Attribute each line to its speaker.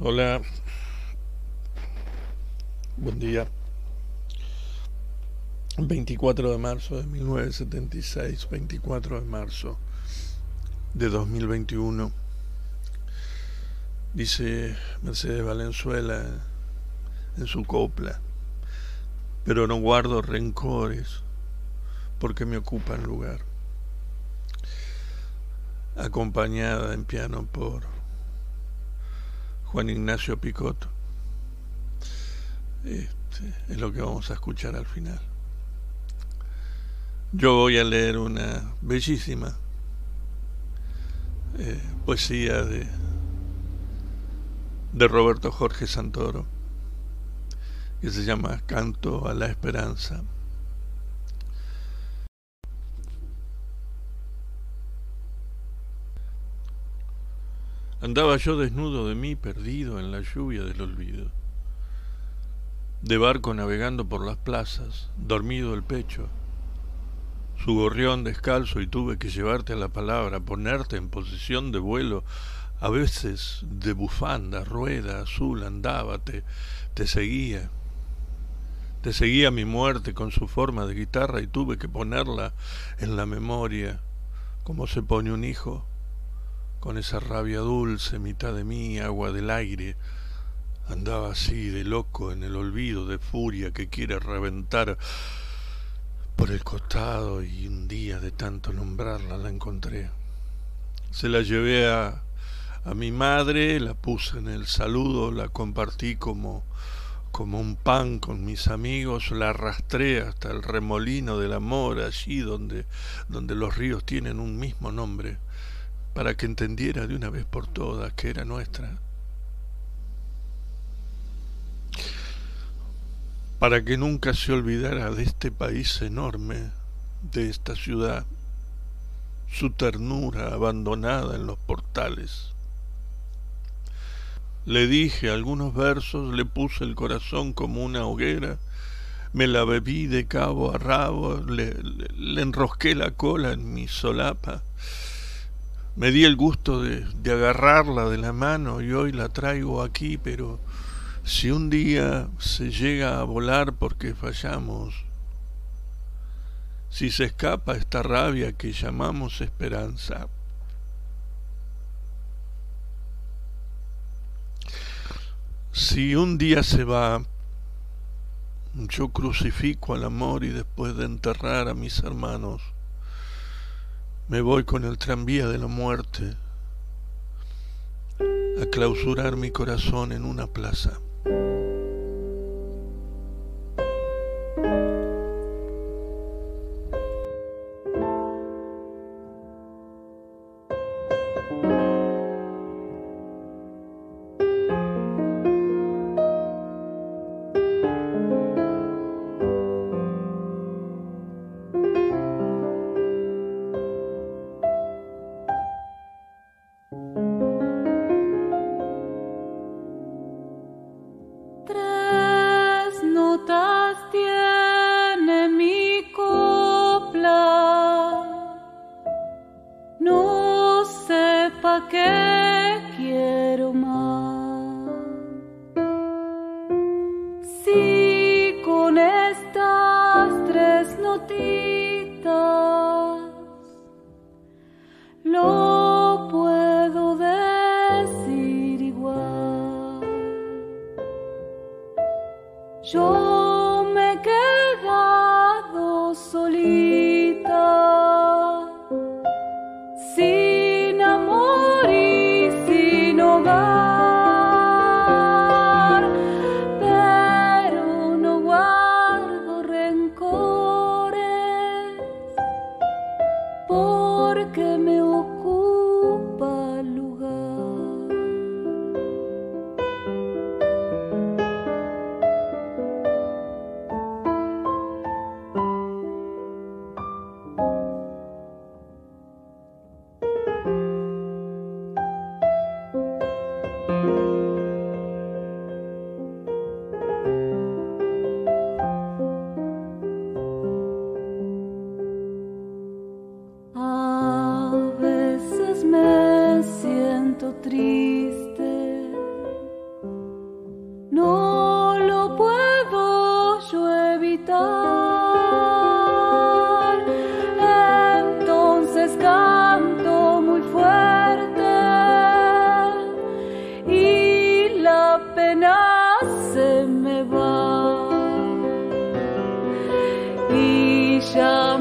Speaker 1: Hola. Buen día. 24 de marzo de 1976, 24 de marzo de 2021. Dice Mercedes Valenzuela en su copla, pero no guardo rencores porque me ocupan lugar. Acompañada en piano por Juan Ignacio Picotto. Este, es lo que vamos a escuchar al final. Yo voy a leer una bellísima eh, poesía de, de Roberto Jorge Santoro que se llama Canto a la Esperanza. Andaba yo desnudo de mí, perdido en la lluvia del olvido. De barco navegando por las plazas, dormido el pecho, su gorrión descalzo y tuve que llevarte a la palabra, ponerte en posición de vuelo, a veces de bufanda, rueda azul andaba, te, te seguía. Te seguía mi muerte con su forma de guitarra y tuve que ponerla en la memoria, como se pone un hijo con esa rabia dulce, mitad de mí, agua del aire, andaba así de loco en el olvido de furia que quiere reventar por el costado y un día de tanto nombrarla la encontré. Se la llevé a, a mi madre, la puse en el saludo, la compartí como, como un pan con mis amigos, la arrastré hasta el remolino del amor, allí donde, donde los ríos tienen un mismo nombre para que entendiera de una vez por todas que era nuestra. Para que nunca se olvidara de este país enorme, de esta ciudad, su ternura abandonada en los portales. Le dije algunos versos, le puse el corazón como una hoguera, me la bebí de cabo a rabo, le, le enrosqué la cola en mi solapa me di el gusto de, agarrarla de la mano y hoy la traigo aquí, pero si un día se llega a volar porque fallamos, si se escapa esta rabia que llamamos esperanza, si un día se va, yo crucifico al amor y después de enterrar a mis hermanos, me voy con el tranvía de la muerte a clausurar mi corazón en una plaza.
Speaker 2: que quiero más. triste. No lo puedo yo evitar. Entonces canto muy fuerte y la pena se me va. Y ya